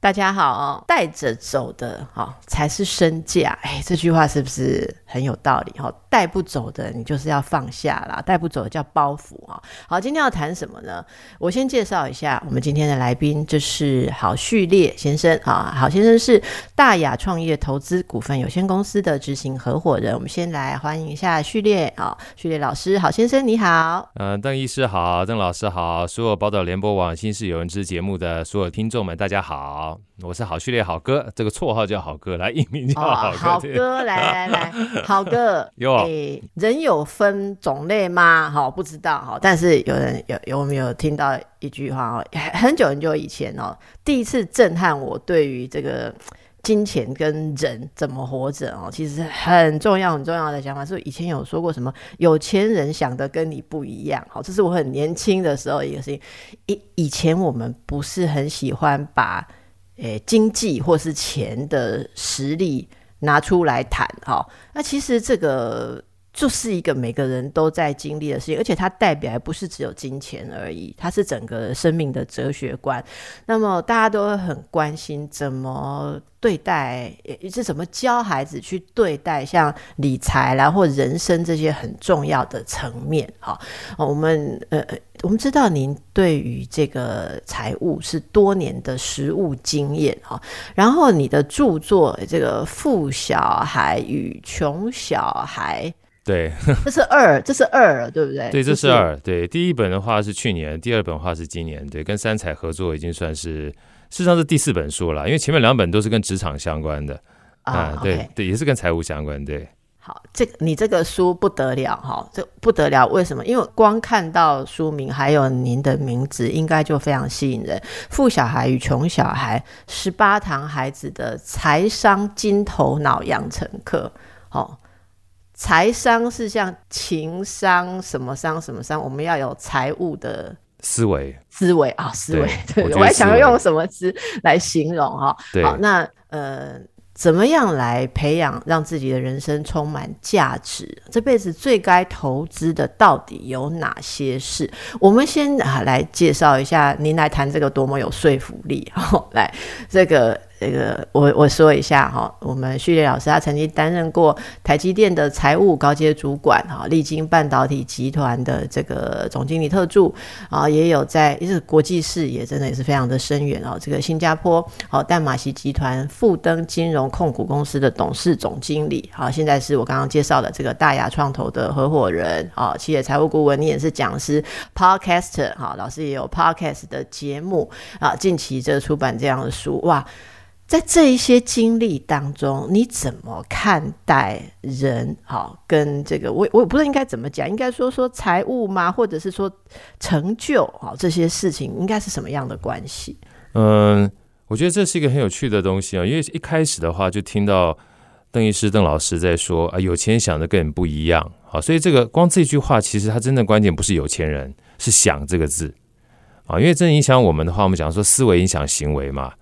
大家好，带着走的哈才是身价。哎，这句话是不是很有道理？哈，带不走的你就是要放下啦，带不走的叫包袱哈。好，今天要谈什么呢？我先介绍一下我们今天的来宾，就是郝旭烈先生啊。郝先生是大雅创业投资股份有限公司的执行合伙人。我们先来欢迎一下旭烈啊，旭烈老师，郝先生你好。嗯，邓医师好，邓老师好，所有宝岛联播网《新事有人知》节目的所有听众们，大家好。我是好序列好哥，这个绰号叫好哥，来艺名叫好哥。好哥，来来来，好哥。有人有分种类吗？好，不知道哈。但是有人有有我们有听到一句话哦，很久很久以前哦，第一次震撼我对于这个金钱跟人怎么活着哦，其实很重要很重要的想法是以前有说过什么有钱人想的跟你不一样。好，这是我很年轻的时候一个事情。以以前我们不是很喜欢把。诶，经济或是钱的实力拿出来谈，哈，那其实这个就是一个每个人都在经历的事情，而且它代表不是只有金钱而已，它是整个生命的哲学观。那么大家都会很关心怎么。对待也是怎么教孩子去对待像理财啦或人生这些很重要的层面哈？我们呃我们知道您对于这个财务是多年的实务经验哈，然后你的著作这个富小孩与穷小孩，对，这是二，这是二，对不对？对，这是二，对，第一本的话是去年，第二本的话是今年，对，跟三彩合作已经算是。事实上是第四本书了，因为前面两本都是跟职场相关的啊，对对，也是跟财务相关。对，好，这个你这个书不得了哈，这不得了，为什么？因为光看到书名还有您的名字，应该就非常吸引人。富小孩与穷小孩，十八堂孩子的财商金头脑养成课。哦，财商是像情商什么商什么商，我们要有财务的。思维，思维啊，思维，对我还想要用什么词来形容哈？好，那呃，怎么样来培养让自己的人生充满价值？这辈子最该投资的到底有哪些事？我们先啊来介绍一下，您来谈这个多么有说服力哈？来，这个。这个我我说一下哈，我们旭烈老师他曾经担任过台积电的财务高阶主管哈，历经半导体集团的这个总经理特助啊，也有在也是国际视野真的也是非常的深远哦。这个新加坡好淡马锡集团富登金融控股公司的董事总经理好，现在是我刚刚介绍的这个大雅创投的合伙人啊，企业财务顾问，你也是讲师，podcaster 哈，老师也有 podcast 的节目啊，近期这出版这样的书哇。在这一些经历当中，你怎么看待人？好，跟这个我我也不知道应该怎么讲，应该说说财务吗？或者是说成就？好，这些事情应该是什么样的关系？嗯，我觉得这是一个很有趣的东西啊，因为一开始的话就听到邓医师邓老师在说啊，有钱想的跟人不一样。好，所以这个光这句话，其实它真的关键不是有钱人，是想这个字啊，因为真影响我们的话，我们讲说思维影响行为嘛。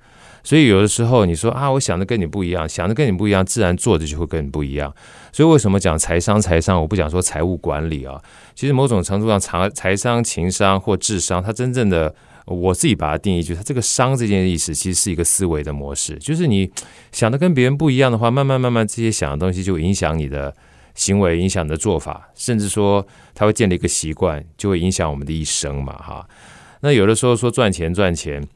所以有的时候你说啊，我想的跟你不一样，想的跟你不一样，自然做的就会跟你不一样。所以为什么讲财商？财商我不讲说财务管理啊，其实某种程度上，财财商、情商或智商，它真正的我自己把它定义，就是它这个商这件意思，其实是一个思维的模式。就是你想的跟别人不一样的话，慢慢慢慢这些想的东西就影响你的行为，影响你的做法，甚至说它会建立一个习惯，就会影响我们的一生嘛，哈。那有的时候说赚钱赚钱。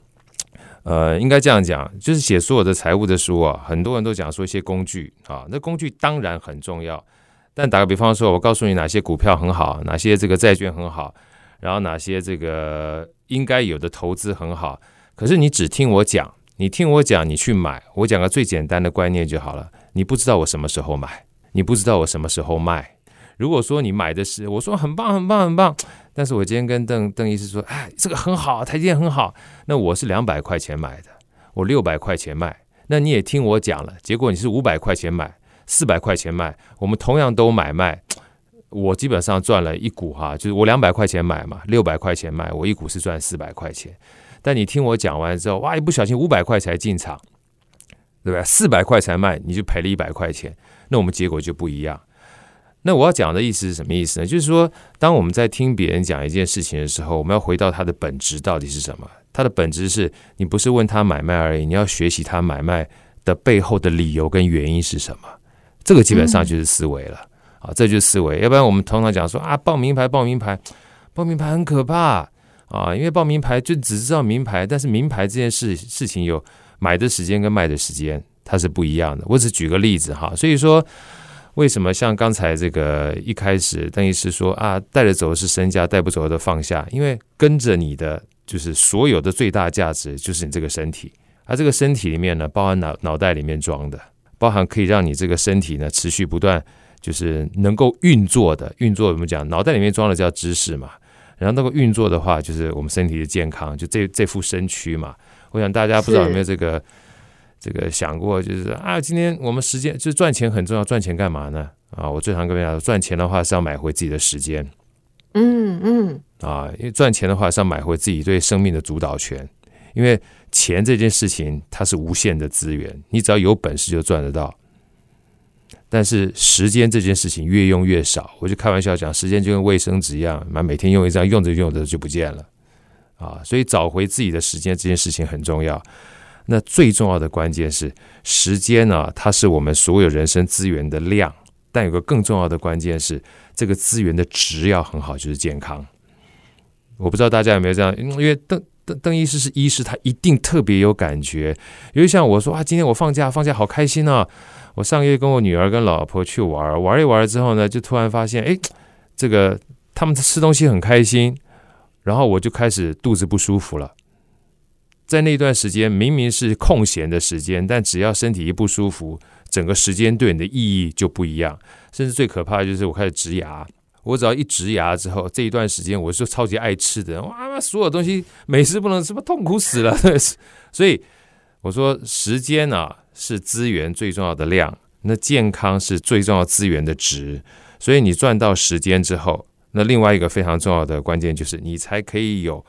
呃，应该这样讲，就是写所有的财务的书啊，很多人都讲说一些工具啊，那工具当然很重要。但打个比方说，我告诉你哪些股票很好，哪些这个债券很好，然后哪些这个应该有的投资很好。可是你只听我讲，你听我讲，你去买，我讲个最简单的观念就好了。你不知道我什么时候买，你不知道我什么时候卖。如果说你买的是，我说很棒很棒很棒，但是我今天跟邓邓医师说，哎，这个很好，台积电很好，那我是两百块钱买的，我六百块钱卖，那你也听我讲了，结果你是五百块钱买，四百块钱卖，我们同样都买卖，我基本上赚了一股哈，就是我两百块钱买嘛，六百块钱卖，我一股是赚四百块钱，但你听我讲完之后，哇，一不小心五百块才进场，对吧？四百块才卖，你就赔了一百块钱，那我们结果就不一样。那我要讲的意思是什么意思呢？就是说，当我们在听别人讲一件事情的时候，我们要回到它的本质到底是什么？它的本质是你不是问他买卖而已，你要学习他买卖的背后的理由跟原因是什么。这个基本上就是思维了啊，这就是思维。要不然我们通常讲说啊，报名牌，报名牌，报名牌很可怕啊，因为报名牌就只知道名牌，但是名牌这件事事情有买的时间跟卖的时间，它是不一样的。我只举个例子哈，所以说。为什么像刚才这个一开始邓医师说啊，带着走的是身家，带不走的放下？因为跟着你的就是所有的最大价值就是你这个身体，而这个身体里面呢，包含脑脑袋里面装的，包含可以让你这个身体呢持续不断就是能够运作的运作。怎么讲？脑袋里面装的叫知识嘛，然后那个运作的话，就是我们身体的健康，就这这副身躯嘛。我想大家不知道有没有这个。这个想过就是啊，今天我们时间就赚钱很重要，赚钱干嘛呢？啊，我最常跟大家说，赚钱的话是要买回自己的时间。嗯嗯。啊，因为赚钱的话是要买回自己对生命的主导权。因为钱这件事情它是无限的资源，你只要有本事就赚得到。但是时间这件事情越用越少，我就开玩笑讲，时间就跟卫生纸一样，嘛每天用一张，用着用着就不见了。啊，所以找回自己的时间这件事情很重要。那最重要的关键是时间呢？它是我们所有人生资源的量，但有个更重要的关键是这个资源的值要很好，就是健康。我不知道大家有没有这样，因为邓邓邓医师是医师，他一定特别有感觉。因为像我说啊，今天我放假，放假好开心啊！我上个月跟我女儿跟老婆去玩，玩一玩之后呢，就突然发现，哎，这个他们吃东西很开心，然后我就开始肚子不舒服了。在那段时间，明明是空闲的时间，但只要身体一不舒服，整个时间对你的意义就不一样。甚至最可怕的就是我开始植牙，我只要一植牙之后，这一段时间我是超级爱吃的，哇，所有东西美食不能吃，痛苦死了。所以我说，时间啊是资源最重要的量，那健康是最重要资源的值。所以你赚到时间之后，那另外一个非常重要的关键就是你才可以有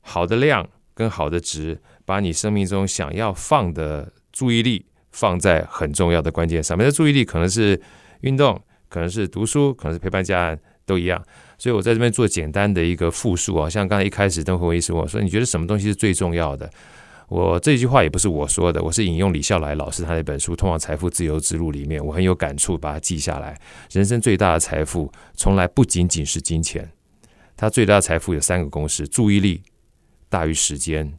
好的量。更好的值，把你生命中想要放的注意力放在很重要的关键上面。的注意力可能是运动，可能是读书，可能是陪伴家人，都一样。所以我在这边做简单的一个复述啊，像刚才一开始邓慧文医师问我说：“你觉得什么东西是最重要的？”我这句话也不是我说的，我是引用李笑来老师他那本书《通往财富自由之路》里面，我很有感触，把它记下来。人生最大的财富，从来不仅仅是金钱，它最大的财富有三个公式：注意力。大于时间，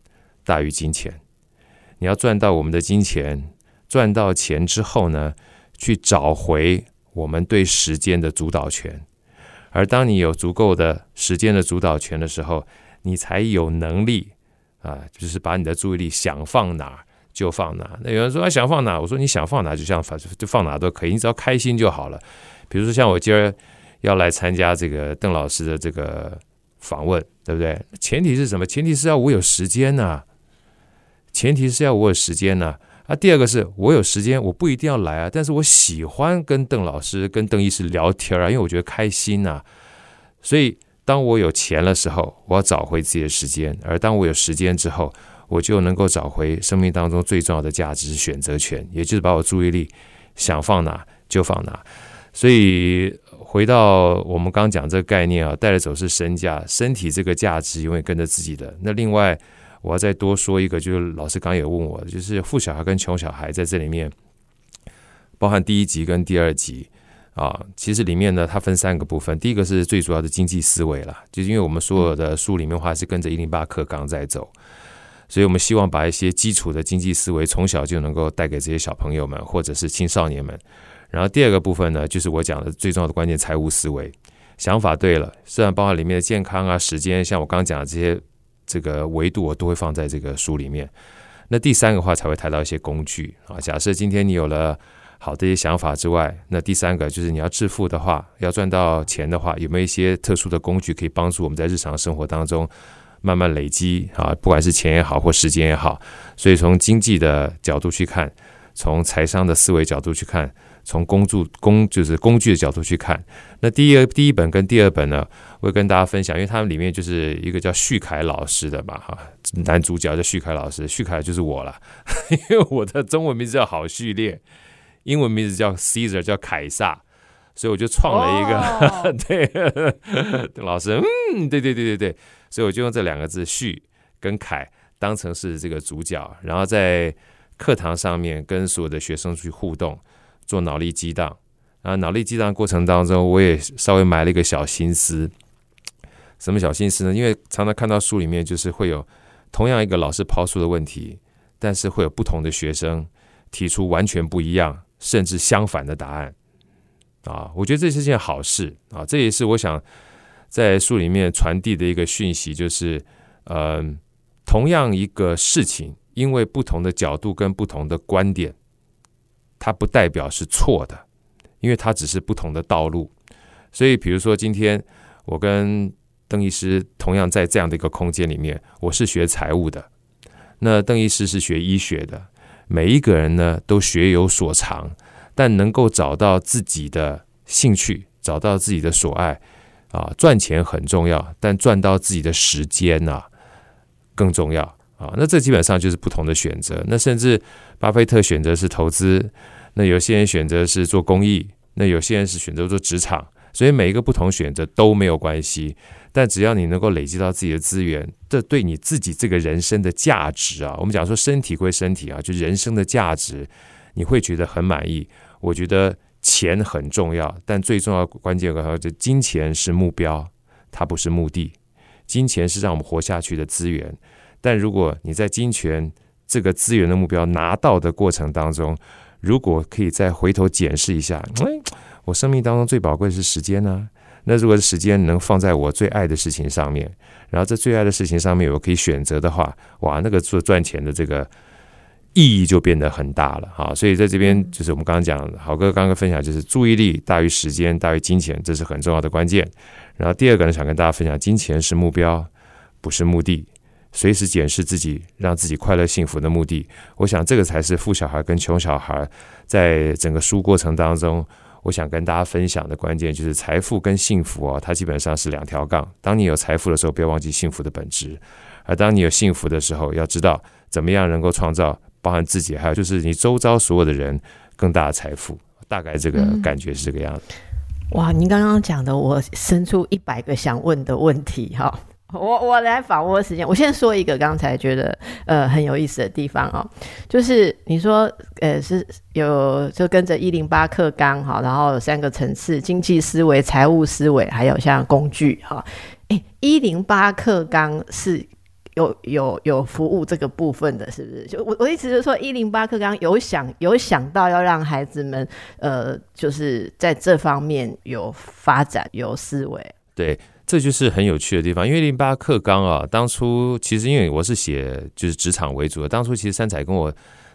大于金钱。你要赚到我们的金钱，赚到钱之后呢，去找回我们对时间的主导权。而当你有足够的时间的主导权的时候，你才有能力啊，就是把你的注意力想放哪就放哪。那有人说啊想放哪，我说你想放哪就像放就放哪都可以，你只要开心就好了。比如说像我今儿要来参加这个邓老师的这个。访问对不对？前提是什么？前提是要我有时间呐。前提是要我有时间呐。啊，第二个是我有时间，我不一定要来啊，但是我喜欢跟邓老师、跟邓医师聊天啊，因为我觉得开心呐。所以，当我有钱的时候，我要找回自己的时间；而当我有时间之后，我就能够找回生命当中最重要的价值——选择权，也就是把我注意力想放哪就放哪。所以。回到我们刚讲这个概念啊，带着走是身价，身体这个价值永远跟着自己的。那另外，我要再多说一个，就是老师刚也问我，就是富小孩跟穷小孩在这里面，包含第一集跟第二集啊，其实里面呢，它分三个部分。第一个是最主要的经济思维了，就是因为我们所有的书里面话是跟着一零八课纲在走，所以我们希望把一些基础的经济思维从小就能够带给这些小朋友们或者是青少年们。然后第二个部分呢，就是我讲的最重要的关键——财务思维。想法对了，虽然包含里面的健康啊、时间，像我刚刚讲的这些这个维度，我都会放在这个书里面。那第三个话才会谈到一些工具啊。假设今天你有了好的一些想法之外，那第三个就是你要致富的话，要赚到钱的话，有没有一些特殊的工具可以帮助我们在日常生活当中慢慢累积啊？不管是钱也好，或时间也好。所以从经济的角度去看，从财商的思维角度去看。从工具工就是工具的角度去看，那第一第一本跟第二本呢，我会跟大家分享，因为他们里面就是一个叫旭凯老师的嘛，哈，男主角叫旭凯老师，旭凯就是我了，因为我的中文名字叫郝序列，英文名字叫 Caesar，叫凯撒，所以我就创了一个 对老师，嗯，对对对对对，所以我就用这两个字旭跟凯当成是这个主角，然后在课堂上面跟所有的学生去互动，做脑力激荡。啊，脑力激荡过程当中，我也稍微埋了一个小心思。什么小心思呢？因为常常看到书里面，就是会有同样一个老师抛出的问题，但是会有不同的学生提出完全不一样，甚至相反的答案。啊，我觉得这是件好事啊！这也是我想在书里面传递的一个讯息，就是，呃，同样一个事情，因为不同的角度跟不同的观点，它不代表是错的。因为它只是不同的道路，所以比如说今天我跟邓医师同样在这样的一个空间里面，我是学财务的，那邓医师是学医学的，每一个人呢都学有所长，但能够找到自己的兴趣，找到自己的所爱啊，赚钱很重要，但赚到自己的时间呐更重要啊。那这基本上就是不同的选择。那甚至巴菲特选择是投资。那有些人选择是做公益，那有些人是选择做职场，所以每一个不同选择都没有关系。但只要你能够累积到自己的资源，这对你自己这个人生的价值啊，我们讲说身体归身体啊，就人生的价值，你会觉得很满意。我觉得钱很重要，但最重要关键个就金钱是目标，它不是目的。金钱是让我们活下去的资源，但如果你在金钱这个资源的目标拿到的过程当中，如果可以再回头检视一下，我生命当中最宝贵的是时间呢。那如果是时间能放在我最爱的事情上面，然后在最爱的事情上面我可以选择的话，哇，那个做赚钱的这个意义就变得很大了哈。所以在这边就是我们刚刚讲，好哥刚刚分享就是注意力大于时间大于金钱，这是很重要的关键。然后第二个呢，想跟大家分享，金钱是目标，不是目的。随时检视自己，让自己快乐幸福的目的，我想这个才是富小孩跟穷小孩在整个书过程当中，我想跟大家分享的关键就是财富跟幸福啊，它基本上是两条杠。当你有财富的时候，不要忘记幸福的本质；而当你有幸福的时候，要知道怎么样能够创造包含自己，还有就是你周遭所有的人更大的财富。大概这个感觉是这个样子。哇，您刚刚讲的，我生出一百个想问的问题哈。我我来把握时间，我先说一个刚才觉得呃很有意思的地方哦，就是你说呃是有就跟着一零八课纲哈，然后有三个层次：经济思维、财务思维，还有像工具哈。哎，一零八课纲是有有有服务这个部分的，是不是？就我我的意思是说，一零八课纲有想有想到要让孩子们呃就是在这方面有发展有思维，对。这就是很有趣的地方，因为零八课纲啊，当初其实因为我是写就是职场为主的，当初其实三彩跟我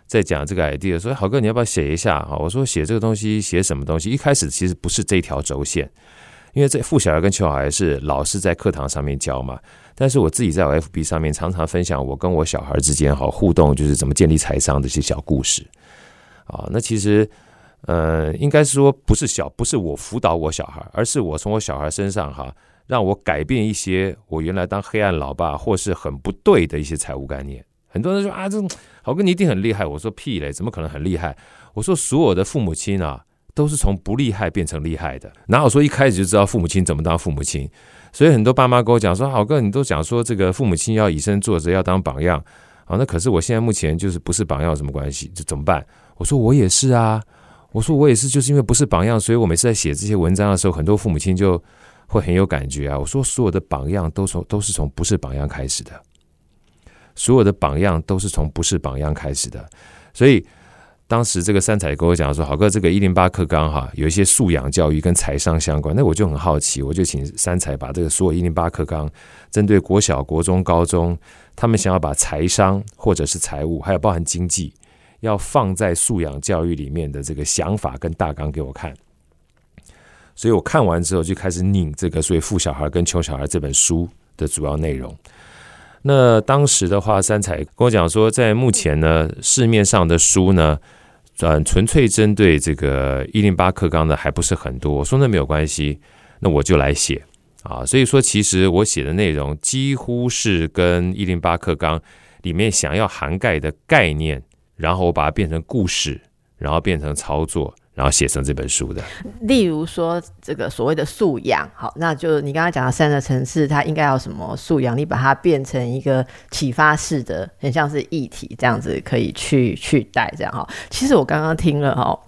在讲这个 idea，说好哥你要不要写一下啊？我说写这个东西写什么东西？一开始其实不是这条轴线，因为这富小孩跟穷小孩是老师在课堂上面教嘛，但是我自己在我 FB 上面常常分享我跟我小孩之间好互动，就是怎么建立财商的一些小故事啊。那其实呃，应该是说不是小，不是我辅导我小孩，而是我从我小孩身上哈。让我改变一些我原来当黑暗老爸或是很不对的一些财务概念。很多人说啊，这种好哥你一定很厉害。我说屁嘞，怎么可能很厉害？我说所有的父母亲啊，都是从不厉害变成厉害的。哪有说一开始就知道父母亲怎么当父母亲？所以很多爸妈跟我讲说，好哥你都讲说这个父母亲要以身作则，要当榜样。好，那可是我现在目前就是不是榜样有什么关系？这怎么办？我说我也是啊。我说我也是，就是因为不是榜样，所以我每次在写这些文章的时候，很多父母亲就。会很有感觉啊！我说所有的榜样都从都是从不是榜样开始的，所有的榜样都是从不是榜样开始的。所以当时这个三彩跟我讲说：“好哥，这个一零八课纲哈，有一些素养教育跟财商相关。”那我就很好奇，我就请三彩把这个所有一零八课纲针对国小、国中、高中，他们想要把财商或者是财务，还有包含经济，要放在素养教育里面的这个想法跟大纲给我看。所以我看完之后就开始拧这个《所以富小孩跟穷小孩》这本书的主要内容。那当时的话，三彩跟我讲说，在目前呢市面上的书呢，嗯，纯粹针对这个一零八课纲的还不是很多。我说那没有关系，那我就来写啊。所以说，其实我写的内容几乎是跟一零八课纲里面想要涵盖的概念，然后我把它变成故事，然后变成操作。然后写成这本书的，例如说这个所谓的素养，好，那就你刚刚讲的三个层次，它应该要什么素养？你把它变成一个启发式的，很像是议题这样子，可以去去带这样哈。其实我刚刚听了哈，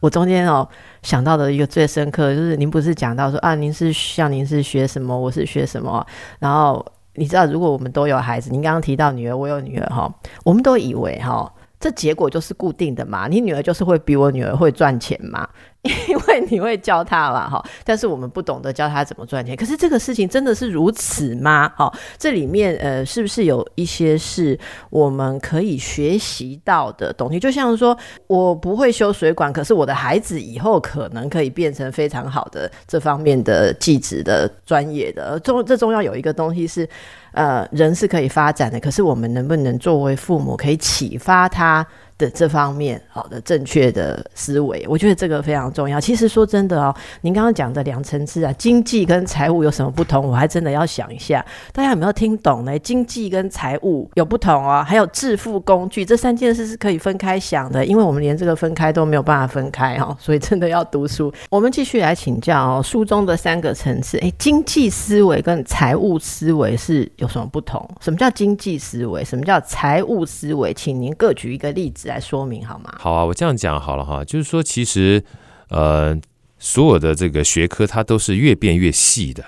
我中间哦想到的一个最深刻，就是您不是讲到说啊，您是像您是学什么，我是学什么，然后你知道，如果我们都有孩子，您刚刚提到女儿，我有女儿哈，我们都以为哈。这结果就是固定的嘛？你女儿就是会比我女儿会赚钱嘛？因为你会教她嘛，哈。但是我们不懂得教他怎么赚钱。可是这个事情真的是如此吗？哈，这里面呃，是不是有一些是我们可以学习到的东西？就像说，我不会修水管，可是我的孩子以后可能可以变成非常好的这方面的技职的专业的。中这重要有一个东西是。呃，人是可以发展的，可是我们能不能作为父母，可以启发他？的这方面好的正确的思维，我觉得这个非常重要。其实说真的哦，您刚刚讲的两层次啊，经济跟财务有什么不同？我还真的要想一下，大家有没有听懂呢？经济跟财务有不同哦，还有致富工具这三件事是可以分开想的，因为我们连这个分开都没有办法分开哦，所以真的要读书。我们继续来请教哦，书中的三个层次，诶，经济思维跟财务思维是有什么不同？什么叫经济思维？什么叫财务思维？请您各举一个例子。来说明好吗？好啊，我这样讲好了哈，就是说，其实呃，所有的这个学科它都是越变越细的，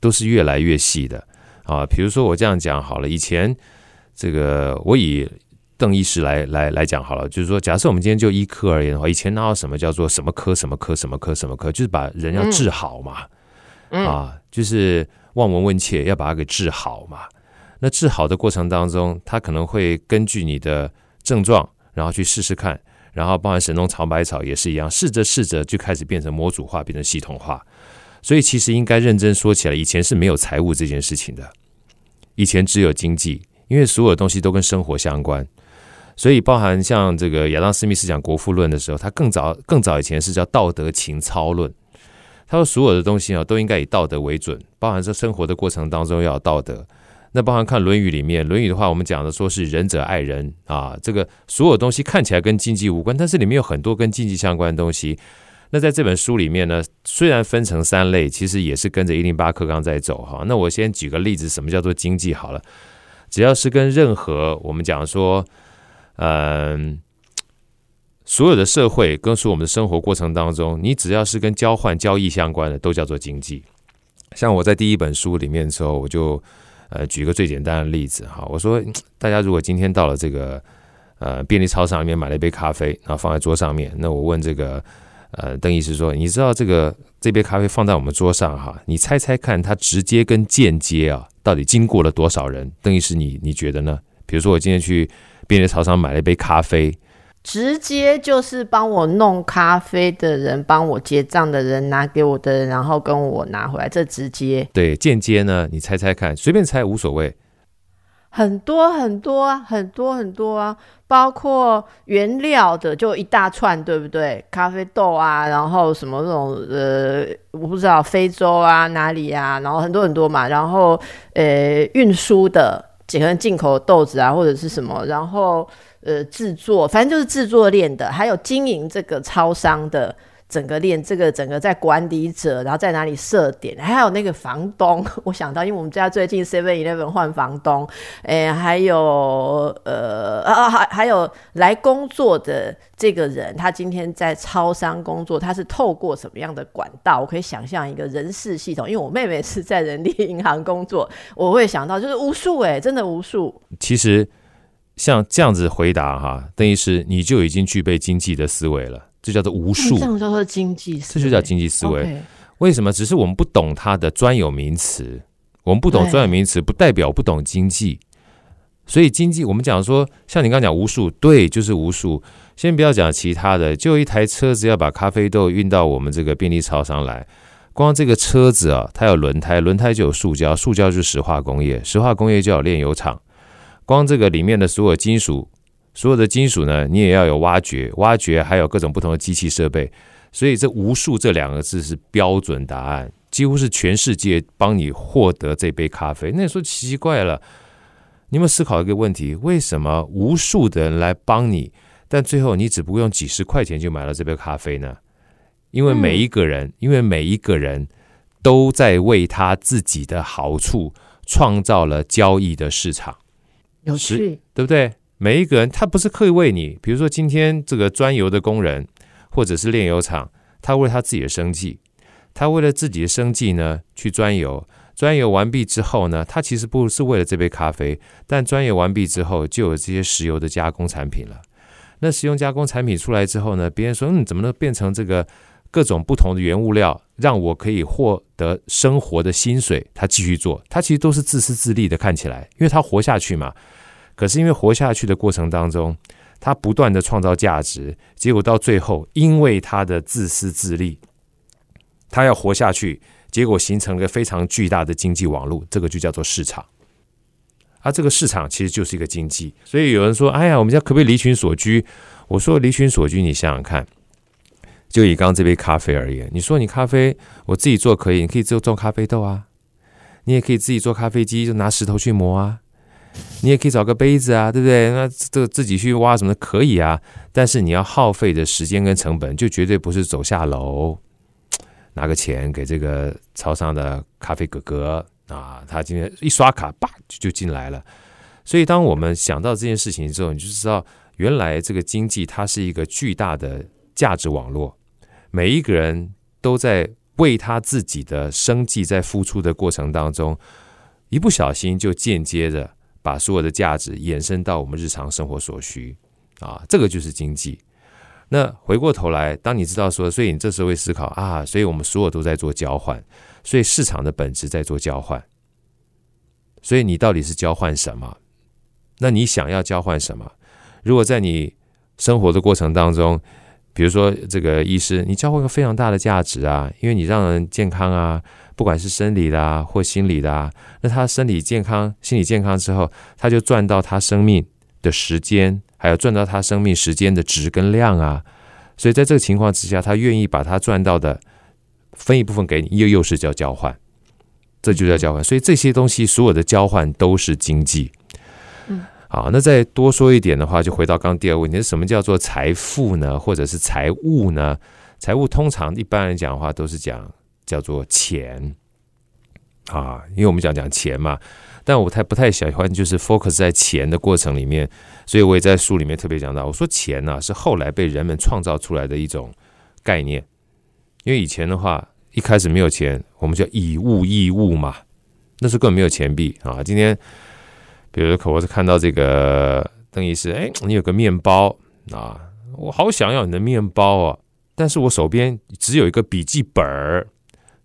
都是越来越细的啊。比如说我这样讲好了，以前这个我以邓医师来来来讲好了，就是说，假设我们今天就医科而言的话，以前哪有什么叫做什么科什么科什么科什么科，就是把人要治好嘛，啊，就是望闻问切要把它给治好嘛。那治好的过程当中，他可能会根据你的。症状，然后去试试看，然后包含神农尝百草也是一样，试着试着就开始变成模组化，变成系统化。所以其实应该认真说起来，以前是没有财务这件事情的，以前只有经济，因为所有东西都跟生活相关。所以包含像这个亚当斯密斯讲《国富论》的时候，他更早更早以前是叫道德情操论。他说所有的东西啊都应该以道德为准，包含在生活的过程当中要有道德。那包含看《论语》里面，《论语》的话，我们讲的说是仁者爱人啊，这个所有东西看起来跟经济无关，但是里面有很多跟经济相关的东西。那在这本书里面呢，虽然分成三类，其实也是跟着一零八课纲在走哈。那我先举个例子，什么叫做经济好了？只要是跟任何我们讲说，嗯，所有的社会跟说我们的生活过程当中，你只要是跟交换交易相关的，都叫做经济。像我在第一本书里面的时候，我就。呃，举个最简单的例子哈，我说大家如果今天到了这个呃便利超市里面买了一杯咖啡，然后放在桌上面，那我问这个呃邓医师说，你知道这个这杯咖啡放在我们桌上哈，你猜猜看它直接跟间接啊，到底经过了多少人？邓医师，你你觉得呢？比如说我今天去便利超商买了一杯咖啡。直接就是帮我弄咖啡的人，帮我结账的人，拿给我的人，然后跟我拿回来，这直接。对，间接呢？你猜猜看，随便猜无所谓。很多很多很多很多啊，包括原料的就一大串，对不对？咖啡豆啊，然后什么那种呃，我不知道非洲啊哪里啊，然后很多很多嘛，然后呃运输的，可能进口豆子啊或者是什么，然后。呃，制作反正就是制作链的，还有经营这个超商的整个链，这个整个在管理者，然后在哪里设点，还有那个房东，我想到，因为我们家最近 Seven Eleven 换房东，哎，还有呃啊，还还有来工作的这个人，他今天在超商工作，他是透过什么样的管道？我可以想象一个人事系统，因为我妹妹是在人力银行工作，我会想到就是无数哎，真的无数。其实。像这样子回答哈，邓医师，你就已经具备经济的思维了，这叫做无数。这样叫做经济思维，这就叫经济思维。为什么？只是我们不懂它的专有名词，我们不懂专有名词，不代表不懂经济。所以经济，我们讲说，像你刚刚讲无数，对，就是无数。先不要讲其他的，就一台车子要把咖啡豆运到我们这个便利超商来，光这个车子啊，它有轮胎，轮胎就有塑胶，塑胶就是石化工业，石化工业就有炼油厂。光这个里面的所有金属，所有的金属呢，你也要有挖掘，挖掘还有各种不同的机器设备，所以这无数这两个字是标准答案，几乎是全世界帮你获得这杯咖啡。那你说奇怪了，你有没有思考一个问题：为什么无数的人来帮你，但最后你只不过用几十块钱就买了这杯咖啡呢？因为每一个人，因为每一个人都在为他自己的好处创造了交易的市场，有趣，对不对？每一个人他不是刻意为你，比如说今天这个钻油的工人，或者是炼油厂，他为了他自己的生计，他为了自己的生计呢去钻油，钻油完毕之后呢，他其实不是为了这杯咖啡，但钻油完毕之后就有这些石油的加工产品了。那石油加工产品出来之后呢，别人说嗯，怎么能变成这个各种不同的原物料，让我可以获得生活的薪水？他继续做，他其实都是自私自利的，看起来，因为他活下去嘛。可是因为活下去的过程当中，他不断的创造价值，结果到最后，因为他的自私自利，他要活下去，结果形成了一个非常巨大的经济网络，这个就叫做市场。而这个市场其实就是一个经济。所以有人说：“哎呀，我们家可不可以离群所居？”我说：“离群所居，你想想看，就以刚刚这杯咖啡而言，你说你咖啡我自己做可以，你可以自己种咖啡豆啊，你也可以自己做咖啡机，就拿石头去磨啊。”你也可以找个杯子啊，对不对？那这自己去挖什么可以啊？但是你要耗费的时间跟成本，就绝对不是走下楼拿个钱给这个超商的咖啡哥哥啊，他今天一刷卡，叭就就进来了。所以，当我们想到这件事情之后，你就知道，原来这个经济它是一个巨大的价值网络，每一个人都在为他自己的生计在付出的过程当中，一不小心就间接的。把所有的价值延伸到我们日常生活所需啊，这个就是经济。那回过头来，当你知道说，所以你这时候会思考啊，所以我们所有都在做交换，所以市场的本质在做交换。所以你到底是交换什么？那你想要交换什么？如果在你生活的过程当中，比如说这个医师，你交换个非常大的价值啊，因为你让人健康啊。不管是生理的啊，或心理的啊，那他身体健康、心理健康之后，他就赚到他生命的时间，还有赚到他生命时间的值跟量啊。所以在这个情况之下，他愿意把他赚到的分一部分给你，又又是叫交换，这就叫交换。所以这些东西所有的交换都是经济。好，那再多说一点的话，就回到刚第二问题：什么叫做财富呢？或者是财务呢？财务通常一般人讲的话都是讲。叫做钱啊，因为我们讲讲钱嘛，但我太不太喜欢就是 focus 在钱的过程里面，所以我也在书里面特别讲到，我说钱呢是后来被人们创造出来的一种概念，因为以前的话一开始没有钱，我们叫以物易物嘛，那时候根本没有钱币啊。今天比如说我是看到这个邓医师，哎，你有个面包啊，我好想要你的面包啊，但是我手边只有一个笔记本儿。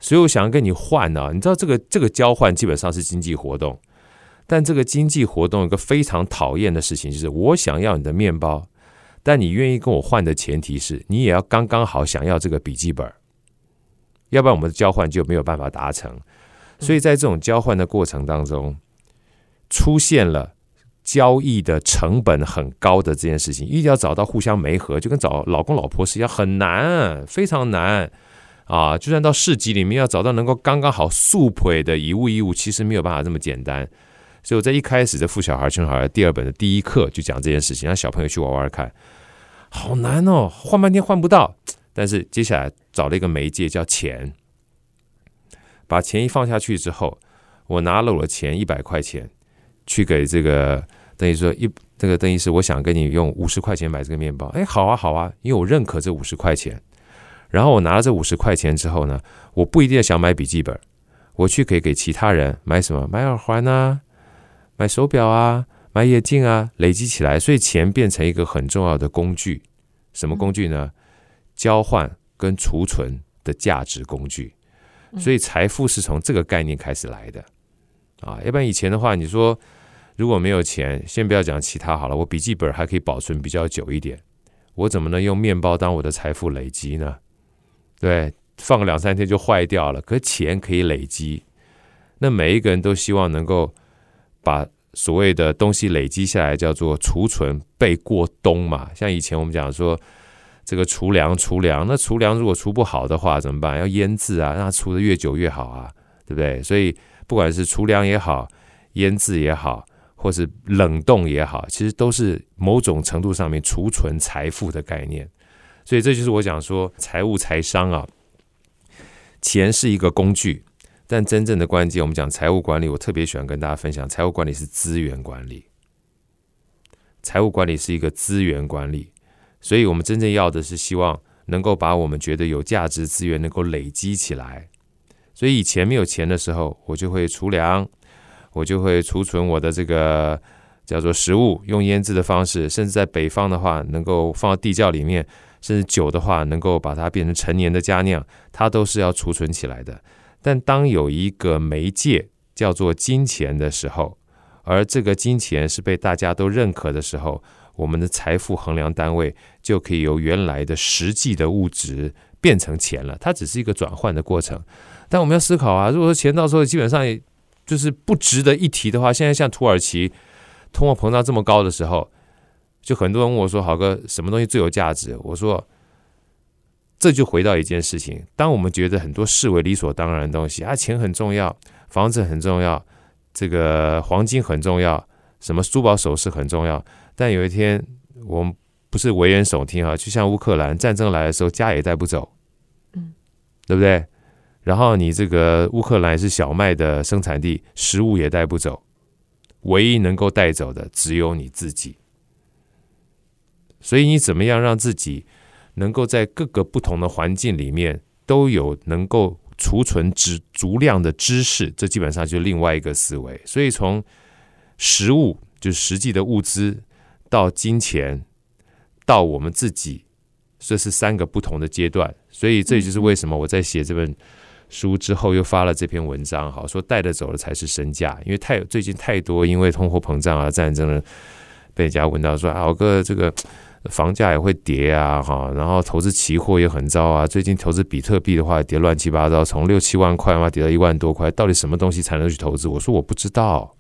所以我想要跟你换呢，你知道这个这个交换基本上是经济活动，但这个经济活动有个非常讨厌的事情，就是我想要你的面包，但你愿意跟我换的前提是你也要刚刚好想要这个笔记本，要不然我们的交换就没有办法达成。所以在这种交换的过程当中，出现了交易的成本很高的这件事情，一定要找到互相媒合，就跟找老公老婆是一样，很难，非常难。啊，就算到市集里面要找到能够刚刚好速配的以物易物，其实没有办法这么简单。所以我在一开始的《富小孩穷小孩》第二本的第一课就讲这件事情，让小朋友去玩玩看，好难哦，换半天换不到。但是接下来找了一个媒介叫钱，把钱一放下去之后，我拿了我的钱一百块钱去给这个等于说一这个邓医师，我想跟你用五十块钱买这个面包。哎，好啊好啊，因为我认可这五十块钱。然后我拿了这五十块钱之后呢，我不一定想买笔记本，我去可以给其他人买什么？买耳环啊，买手表啊，买眼镜啊，累积起来，所以钱变成一个很重要的工具。什么工具呢？交换跟储存的价值工具。所以财富是从这个概念开始来的啊。要不然以前的话，你说如果没有钱，先不要讲其他好了，我笔记本还可以保存比较久一点，我怎么能用面包当我的财富累积呢？对，放个两三天就坏掉了。可钱可以累积，那每一个人都希望能够把所谓的东西累积下来，叫做储存备过冬嘛。像以前我们讲说，这个储粮储粮，那储粮如果储不好的话怎么办？要腌制啊，让它储的越久越好啊，对不对？所以不管是储粮也好，腌制也好，或是冷冻也好，其实都是某种程度上面储存财富的概念。所以这就是我讲说财务财商啊，钱是一个工具，但真正的关键，我们讲财务管理，我特别喜欢跟大家分享，财务管理是资源管理，财务管理是一个资源管理，所以我们真正要的是希望能够把我们觉得有价值资源能够累积起来。所以以前没有钱的时候，我就会储粮，我就会储存我的这个叫做食物，用腌制的方式，甚至在北方的话，能够放到地窖里面。甚至酒的话，能够把它变成陈年的佳酿，它都是要储存起来的。但当有一个媒介叫做金钱的时候，而这个金钱是被大家都认可的时候，我们的财富衡量单位就可以由原来的实际的物质变成钱了。它只是一个转换的过程。但我们要思考啊，如果说钱到时候基本上就是不值得一提的话，现在像土耳其通货膨胀这么高的时候。就很多人问我说：“好哥，什么东西最有价值？”我说：“这就回到一件事情，当我们觉得很多视为理所当然的东西啊，钱很重要，房子很重要，这个黄金很重要，什么珠宝首饰很重要，但有一天我们不是危言耸听啊，就像乌克兰战争来的时候，家也带不走，嗯，对不对？然后你这个乌克兰是小麦的生产地，食物也带不走，唯一能够带走的只有你自己。”所以你怎么样让自己能够在各个不同的环境里面都有能够储存足足量的知识？这基本上就是另外一个思维。所以从食物，就是实际的物资，到金钱，到我们自己，这是三个不同的阶段。所以这就是为什么我在写这本书之后又发了这篇文章，好说带着走的才是身价，因为太最近太多因为通货膨胀啊、战争了，被人家问到说啊，我哥这个。房价也会跌啊，哈，然后投资期货也很糟啊。最近投资比特币的话，跌乱七八糟，从六七万块嘛跌到一万多块。到底什么东西才能去投资？我说我不知道。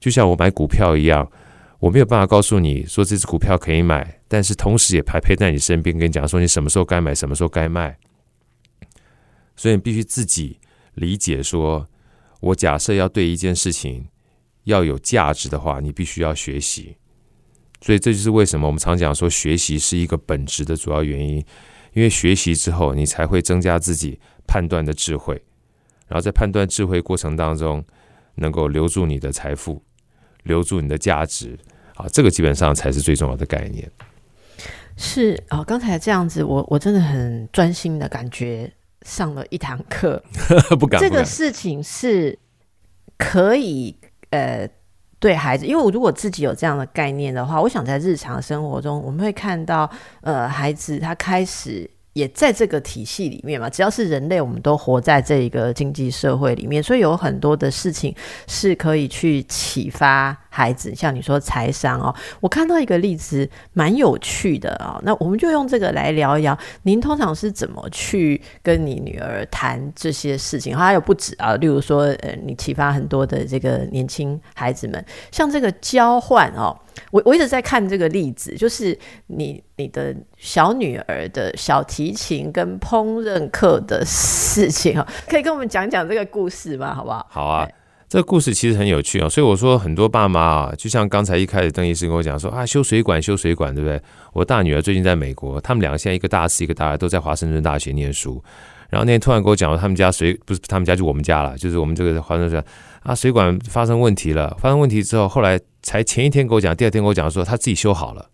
就像我买股票一样，我没有办法告诉你说这只股票可以买，但是同时也还陪在你身边，跟你讲说你什么时候该买，什么时候该卖。所以你必须自己理解，说我假设要对一件事情要有价值的话，你必须要学习。所以这就是为什么我们常讲说学习是一个本质的主要原因，因为学习之后你才会增加自己判断的智慧，然后在判断智慧过程当中，能够留住你的财富，留住你的价值，啊，这个基本上才是最重要的概念。是啊，刚才这样子，我我真的很专心的感觉上了一堂课，不敢，这个事情是可以呃。对孩子，因为我如果自己有这样的概念的话，我想在日常生活中，我们会看到，呃，孩子他开始。也在这个体系里面嘛，只要是人类，我们都活在这一个经济社会里面，所以有很多的事情是可以去启发孩子。像你说财商哦，我看到一个例子蛮有趣的啊，那我们就用这个来聊一聊。您通常是怎么去跟你女儿谈这些事情？还有不止啊，例如说，呃，你启发很多的这个年轻孩子们，像这个交换哦。我我一直在看这个例子，就是你你的小女儿的小提琴跟烹饪课的事情哈，可以跟我们讲讲这个故事吗？好不好？好啊，这个故事其实很有趣啊，所以我说很多爸妈啊，就像刚才一开始邓医师跟我讲说啊，修水管修水管，对不对？我大女儿最近在美国，他们两个现在一个大四一个大二，都在华盛顿大学念书。然后那天突然跟我讲，他们家水不是他们家就我们家了，就是我们这个华盛顿啊，水管发生问题了。发生问题之后，后来才前一天跟我讲，第二天跟我讲说他自己修好了。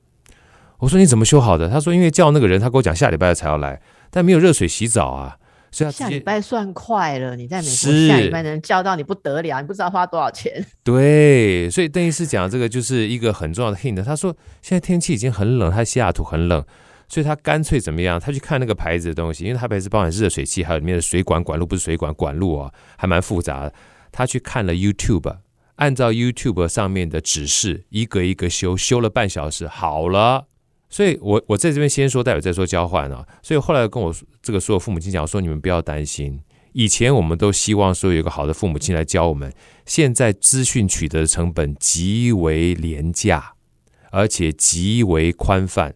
我说你怎么修好的？他说因为叫那个人，他跟我讲下礼拜才要来，但没有热水洗澡啊，所以下礼拜算快了。你在美国下礼拜能叫到你不得了，你不知道花多少钱。对，所以邓医师讲这个就是一个很重要的 hint。他说现在天气已经很冷，他西雅图很冷。所以他干脆怎么样？他去看那个牌子的东西，因为他牌子包含热水器，还有里面的水管管路，不是水管管路啊，还蛮复杂的。他去看了 YouTube，按照 YouTube 上面的指示，一个一个修，修了半小时，好了。所以我我在这边先说，待会再说交换啊。所以后来跟我这个所有父母亲讲说，你们不要担心。以前我们都希望说有一个好的父母亲来教我们，现在资讯取得的成本极为廉价，而且极为宽泛。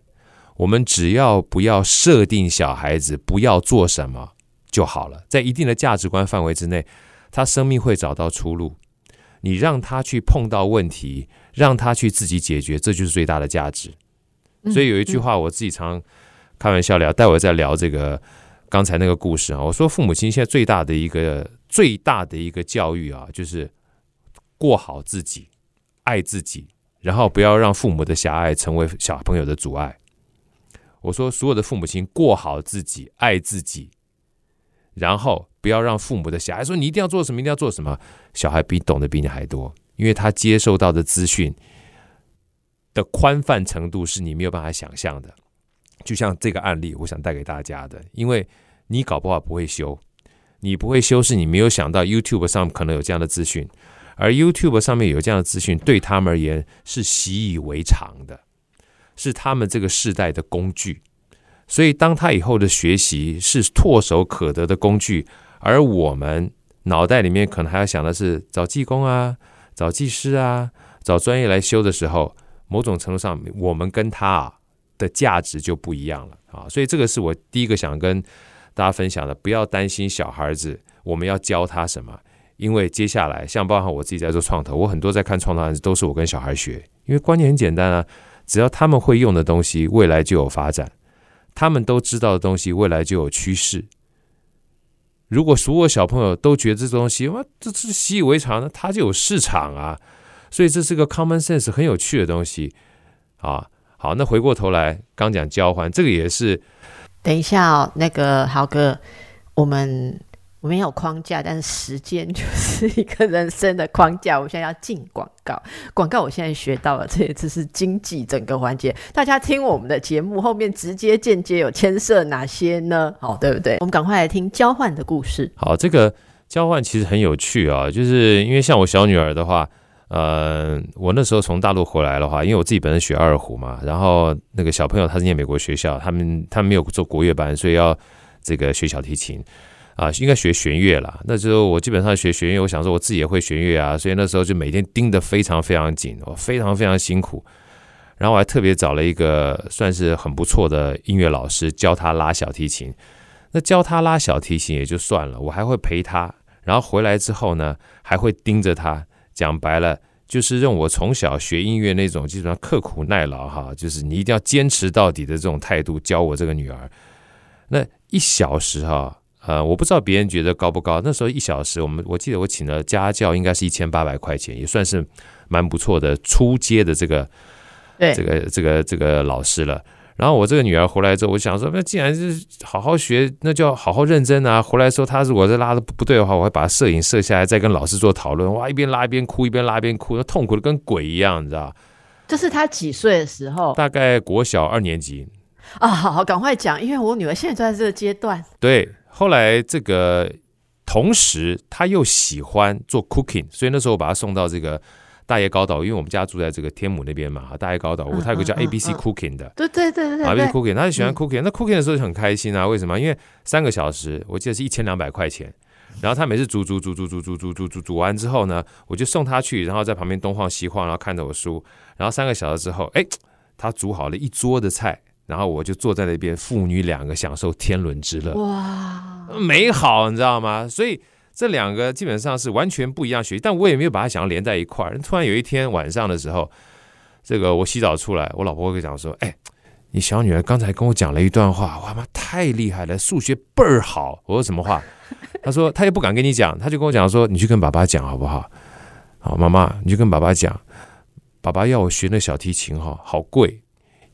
我们只要不要设定小孩子不要做什么就好了，在一定的价值观范围之内，他生命会找到出路。你让他去碰到问题，让他去自己解决，这就是最大的价值。所以有一句话，我自己常开玩笑聊，待会再聊这个刚才那个故事啊。我说，父母亲现在最大的一个最大的一个教育啊，就是过好自己，爱自己，然后不要让父母的狭隘成为小朋友的阻碍。我说，所有的父母亲过好自己，爱自己，然后不要让父母的狭隘说你一定要做什么，一定要做什么。小孩比懂得比你还多，因为他接受到的资讯。的宽泛程度是你没有办法想象的，就像这个案例，我想带给大家的，因为你搞不好不会修，你不会修是你没有想到 YouTube 上可能有这样的资讯，而 YouTube 上面有这样的资讯，对他们而言是习以为常的，是他们这个世代的工具，所以当他以后的学习是唾手可得的工具，而我们脑袋里面可能还要想的是找技工啊，找技师啊，找专业来修的时候。某种程度上，我们跟他的价值就不一样了啊，所以这个是我第一个想跟大家分享的。不要担心小孩子，我们要教他什么？因为接下来，像包含我自己在做创投，我很多在看创投案子，都是我跟小孩学。因为观念很简单啊，只要他们会用的东西，未来就有发展；他们都知道的东西，未来就有趋势。如果所有小朋友都觉得这东西哇，这是习以为常，那他就有市场啊。所以这是个 common sense 很有趣的东西啊。好，那回过头来，刚讲交换，这个也是。等一下哦，那个豪哥，我们我们有框架，但是时间就是一个人生的框架。我现在要进广告，广告我现在学到了，这一次是经济整个环节。大家听我们的节目后面直接间接有牵涉哪些呢？好，对不对？我们赶快来听交换的故事。好，这个交换其实很有趣啊，就是因为像我小女儿的话。呃，我那时候从大陆回来的话，因为我自己本身学二胡嘛，然后那个小朋友他是念美国学校，他们他们没有做国乐班，所以要这个学小提琴啊，应该学弦乐了。那时候我基本上学弦乐，我想说我自己也会弦乐啊，所以那时候就每天盯得非常非常紧，我非常非常辛苦。然后我还特别找了一个算是很不错的音乐老师教他拉小提琴。那教他拉小提琴也就算了，我还会陪他，然后回来之后呢，还会盯着他。讲白了，就是用我从小学音乐那种基本上刻苦耐劳哈，就是你一定要坚持到底的这种态度教我这个女儿。那一小时哈，呃，我不知道别人觉得高不高。那时候一小时，我们我记得我请了家教，应该是一千八百块钱，也算是蛮不错的初阶的这个，这个这个这个老师了。然后我这个女儿回来之后，我想说，那既然是好好学，那就要好好认真啊。回来时候，她如果是拉的不对的话，我会把摄影摄下来，再跟老师做讨论。哇，一边拉一边哭，一边拉一边哭，那痛苦的跟鬼一样，你知道这是她几岁的时候？大概国小二年级啊。好好，赶快讲，因为我女儿现在就在这个阶段。对，后来这个同时，她又喜欢做 cooking，所以那时候我把她送到这个。大叶高岛，因为我们家住在这个天母那边嘛，大叶高岛，他有个叫 A B C Cooking 的，对对对对，A B C Cooking，他就喜欢 Cooking，那 Cooking 的时候就很开心啊，为什么？因为三个小时，我记得是一千两百块钱，然后他每次煮煮煮煮煮煮煮煮煮煮完之后呢，我就送他去，然后在旁边东晃西晃，然后看着我书，然后三个小时之后，哎，他煮好了一桌的菜，然后我就坐在那边，父女两个享受天伦之乐，哇，美好，你知道吗？所以。这两个基本上是完全不一样学习，但我也没有把它想要连在一块儿。突然有一天晚上的时候，这个我洗澡出来，我老婆会讲说：“哎，你小女儿刚才跟我讲了一段话，哇妈太厉害了，数学倍儿好。”我说什么话？她说她也不敢跟你讲，她就跟我讲说：“你去跟爸爸讲好不好？”好，妈妈，你去跟爸爸讲，爸爸要我学那小提琴哈，好贵，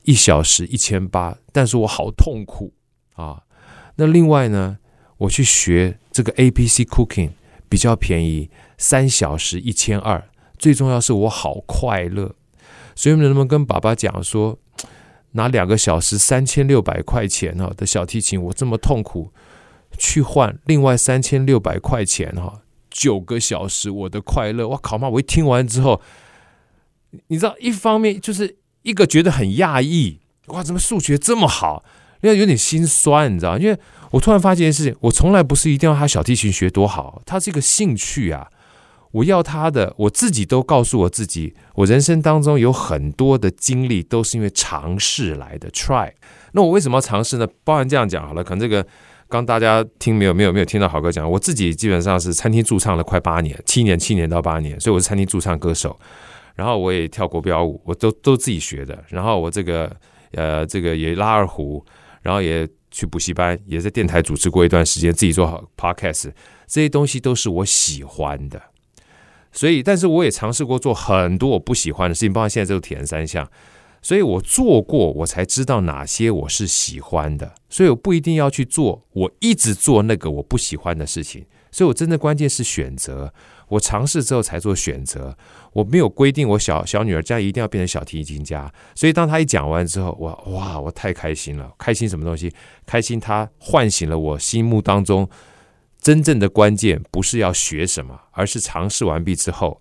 一小时一千八，但是我好痛苦啊。那另外呢？我去学这个 A P C Cooking 比较便宜，三小时一千二。最重要是我好快乐，所以能不能跟爸爸讲说，拿两个小时三千六百块钱哈的小提琴，我这么痛苦，去换另外三千六百块钱哈，九个小时我的快乐。我靠妈！我一听完之后，你知道，一方面就是一个觉得很讶异，哇，怎么数学这么好？因为有点心酸，你知道，因为。我突然发现一件事情，我从来不是一定要他小提琴学多好，他是一个兴趣啊。我要他的，我自己都告诉我自己，我人生当中有很多的经历都是因为尝试来的。Try，那我为什么要尝试呢？包含这样讲好了，可能这个刚大家听没有没有没有听到好哥讲，我自己基本上是餐厅驻唱了快八年，七年七年到八年，所以我是餐厅驻唱歌手。然后我也跳国标舞，我都都自己学的。然后我这个呃这个也拉二胡，然后也去补习班，也在电台主持过一段时间，自己做好 podcast，这些东西都是我喜欢的。所以，但是我也尝试过做很多我不喜欢的事情，包括现在这个铁人三项。所以我做过，我才知道哪些我是喜欢的。所以我不一定要去做，我一直做那个我不喜欢的事情。所以我真的关键是选择。我尝试之后才做选择。我没有规定我小小女儿将来一定要变成小提琴家。所以当她一讲完之后，我哇，我太开心了！开心什么东西？开心她唤醒了我心目当中。真正的关键不是要学什么，而是尝试完毕之后，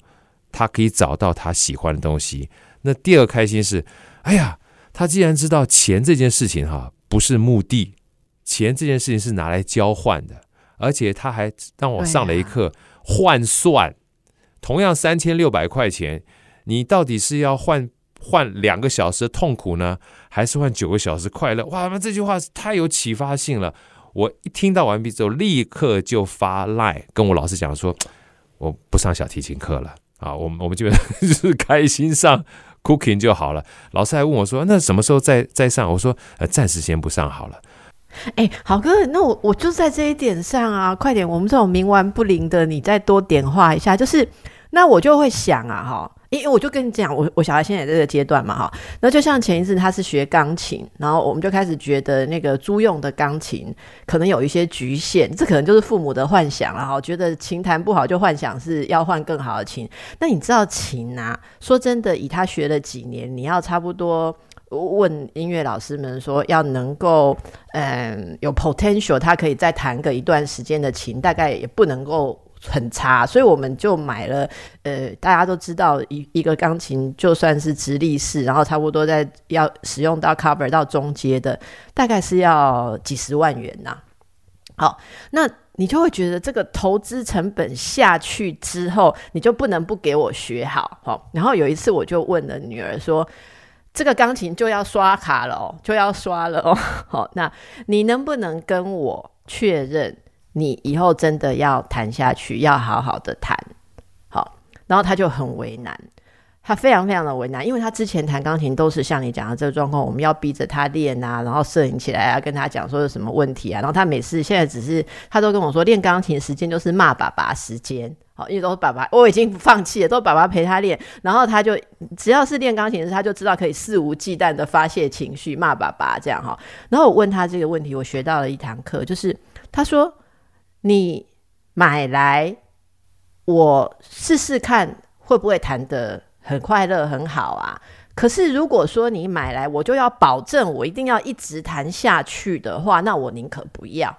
她可以找到她喜欢的东西。那第二开心是，哎呀，她既然知道钱这件事情哈不是目的，钱这件事情是拿来交换的，而且他还让我上了一课换算，同样三千六百块钱，你到底是要换换两个小时的痛苦呢，还是换九个小时快乐？哇，那这句话太有启发性了。我一听到完毕之后，立刻就发赖跟我老师讲说，我不上小提琴课了啊，我们我们就 就是开心上 cooking 就好了。老师还问我说，那什么时候再再上？我说，呃，暂时先不上好了。哎，好哥，那我我就在这一点上啊，快点，我们这种冥顽不灵的，你再多点化一下，就是那我就会想啊，哈。因为我就跟你讲，我我小孩现在这个阶段嘛，哈，那就像前一次他是学钢琴，然后我们就开始觉得那个租用的钢琴可能有一些局限，这可能就是父母的幻想了哈，觉得琴弹不好就幻想是要换更好的琴。那你知道琴啊？说真的，以他学了几年，你要差不多问音乐老师们说，要能够嗯有 potential，他可以再弹个一段时间的琴，大概也不能够。很差，所以我们就买了。呃，大家都知道，一一个钢琴就算是直立式，然后差不多在要使用到 cover 到中阶的，大概是要几十万元呐。好，那你就会觉得这个投资成本下去之后，你就不能不给我学好。好，然后有一次我就问了女儿说：“这个钢琴就要刷卡了哦，就要刷了哦。好，那你能不能跟我确认？”你以后真的要谈下去，要好好的谈，好，然后他就很为难，他非常非常的为难，因为他之前弹钢琴都是像你讲的这个状况，我们要逼着他练啊，然后摄影起来啊，跟他讲说有什么问题啊，然后他每次现在只是他都跟我说练钢琴时间就是骂爸爸时间，好，因为都是爸爸，我已经放弃了，都是爸爸陪他练，然后他就只要是练钢琴时，他就知道可以肆无忌惮的发泄情绪，骂爸爸这样哈，然后我问他这个问题，我学到了一堂课，就是他说。你买来，我试试看会不会弹得很快乐很好啊？可是如果说你买来，我就要保证我一定要一直弹下去的话，那我宁可不要。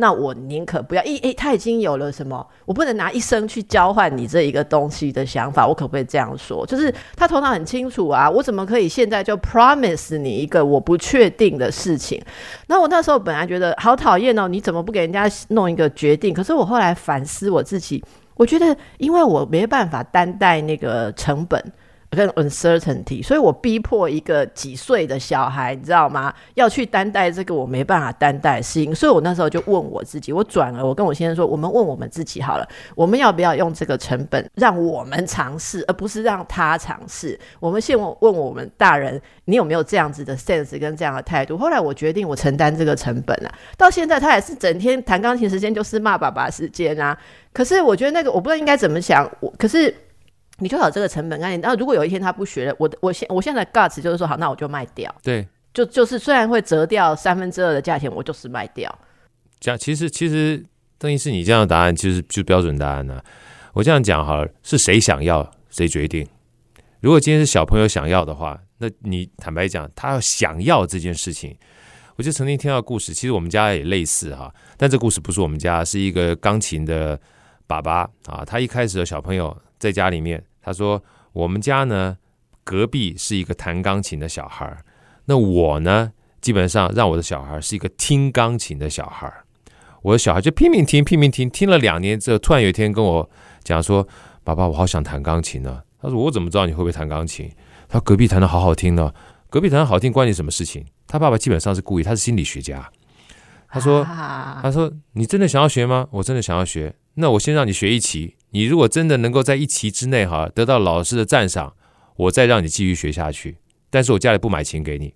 那我宁可不要，一诶，他已经有了什么？我不能拿一生去交换你这一个东西的想法，我可不可以这样说？就是他头脑很清楚啊，我怎么可以现在就 promise 你一个我不确定的事情？那我那时候本来觉得好讨厌哦，你怎么不给人家弄一个决定？可是我后来反思我自己，我觉得因为我没办法担待那个成本。跟 uncertainty，所以我逼迫一个几岁的小孩，你知道吗？要去担待这个我没办法担待的事情，所以我那时候就问我自己，我转而我跟我先生说，我们问我们自己好了，我们要不要用这个成本让我们尝试，而不是让他尝试？我们先问问我们大人，你有没有这样子的 sense 跟这样的态度？后来我决定我承担这个成本了，到现在他也是整天弹钢琴时间就是骂爸爸时间啊。可是我觉得那个我不知道应该怎么想，我可是。你就有这个成本概念，然后如果有一天他不学了，我我现我现在 guts 就是说好，那我就卖掉。对，就就是虽然会折掉三分之二的价钱，我就是卖掉。这样其实其实邓医师你这样的答案，其实就标准答案呢。我这样讲好了，是谁想要谁决定。如果今天是小朋友想要的话，那你坦白讲，他要想要这件事情，我就曾经听到故事，其实我们家也类似哈，但这故事不是我们家，是一个钢琴的爸爸啊，他一开始的小朋友在家里面。他说：“我们家呢，隔壁是一个弹钢琴的小孩儿。那我呢，基本上让我的小孩是一个听钢琴的小孩儿我的小孩就拼命听，拼命听，听了两年之后，突然有一天跟我讲说：‘爸爸，我好想弹钢琴呢。”他说：“我怎么知道你会不会弹钢琴？”他隔壁弹的好好听呢。隔壁弹的好听关你什么事情？他爸爸基本上是故意，他是心理学家。他说：“他说你真的想要学吗？我真的想要学。那我先让你学一期。你如果真的能够在一期之内哈得到老师的赞赏，我再让你继续学下去。但是我家里不买琴给你。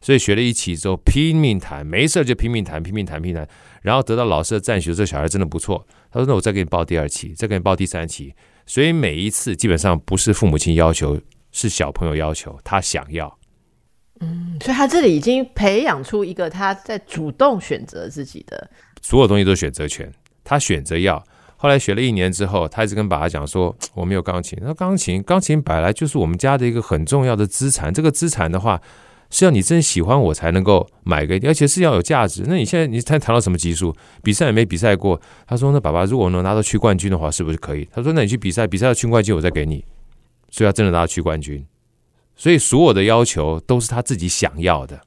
所以学了一期之后拼命弹，没事就拼命弹，拼命弹，拼命弹，然后得到老师的赞许，这小孩真的不错。他说：那我再给你报第二期，再给你报第三期。所以每一次基本上不是父母亲要求。”是小朋友要求，他想要，嗯，所以他这里已经培养出一个他在主动选择自己的所有东西都选择权。他选择要，后来学了一年之后，他一直跟爸爸讲说：“ 我没有钢琴。”那钢琴，钢琴本来就是我们家的一个很重要的资产。这个资产的话，是要你真喜欢我才能够买给，而且是要有价值。那你现在你才谈到什么级数？比赛也没比赛过。他说：“那爸爸，如果能拿到区冠军的话，是不是可以？”他说：“那你去比赛，比赛的区冠军我再给你。”所以他真的拿到区冠军，所以所有的要求都是他自己想要的。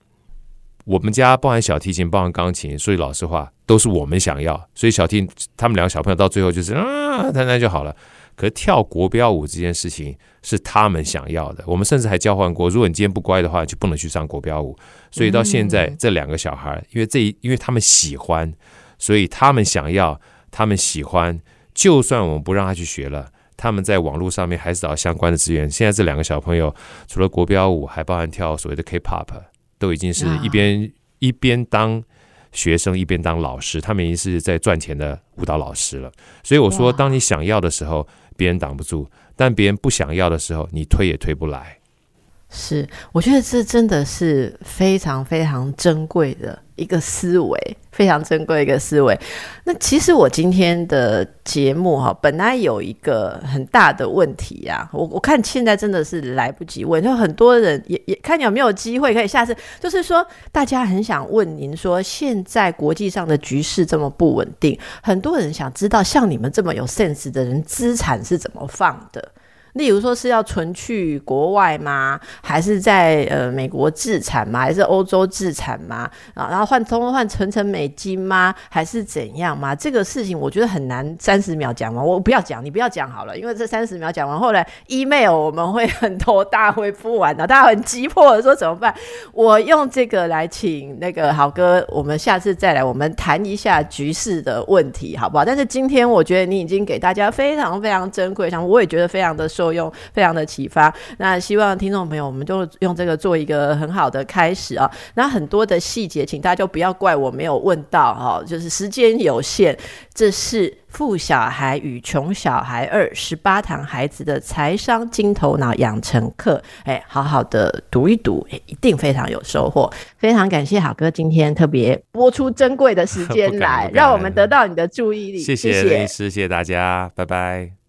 我们家包含小提琴，包含钢琴，所以老实话都是我们想要。所以小提他们两个小朋友到最后就是啊，弹弹就好了。可是跳国标舞这件事情是他们想要的。我们甚至还交换过，如果你今天不乖的话，就不能去上国标舞。所以到现在这两个小孩，因为这因为他们喜欢，所以他们想要，他们喜欢，就算我们不让他去学了。他们在网络上面还是找相关的资源。现在这两个小朋友，除了国标舞，还包含跳所谓的 K-pop，都已经是一边一边当学生，一边当老师。他们已经是在赚钱的舞蹈老师了。所以我说，当你想要的时候，别人挡不住；但别人不想要的时候，你推也推不来。是，我觉得这真的是非常非常珍贵的一个思维，非常珍贵一个思维。那其实我今天的节目哈，本来有一个很大的问题呀，我我看现在真的是来不及问，就很多人也也看有没有机会可以下次，就是说大家很想问您说，现在国际上的局势这么不稳定，很多人想知道像你们这么有 sense 的人，资产是怎么放的。例如说是要存去国外吗？还是在呃美国自产吗？还是欧洲自产吗？啊，然后换通换存成美金吗？还是怎样吗？这个事情我觉得很难三十秒讲完，我不要讲，你不要讲好了，因为这三十秒讲完，后来 email 我们会很多大回复完的，大家很急迫的说怎么办？我用这个来请那个好哥，我们下次再来，我们谈一下局势的问题，好不好？但是今天我觉得你已经给大家非常非常珍贵，像我也觉得非常的受。作用非常的启发，那希望听众朋友，我们就用这个做一个很好的开始啊。那很多的细节，请大家就不要怪我没有问到哈，就是时间有限。这是《富小孩与穷小孩二十八堂孩子的财商金头脑养成课》，哎，好好的读一读，哎，一定非常有收获。非常感谢好哥今天特别播出珍贵的时间来，让我们得到你的注意力。谢谢律师，谢谢大家，拜拜。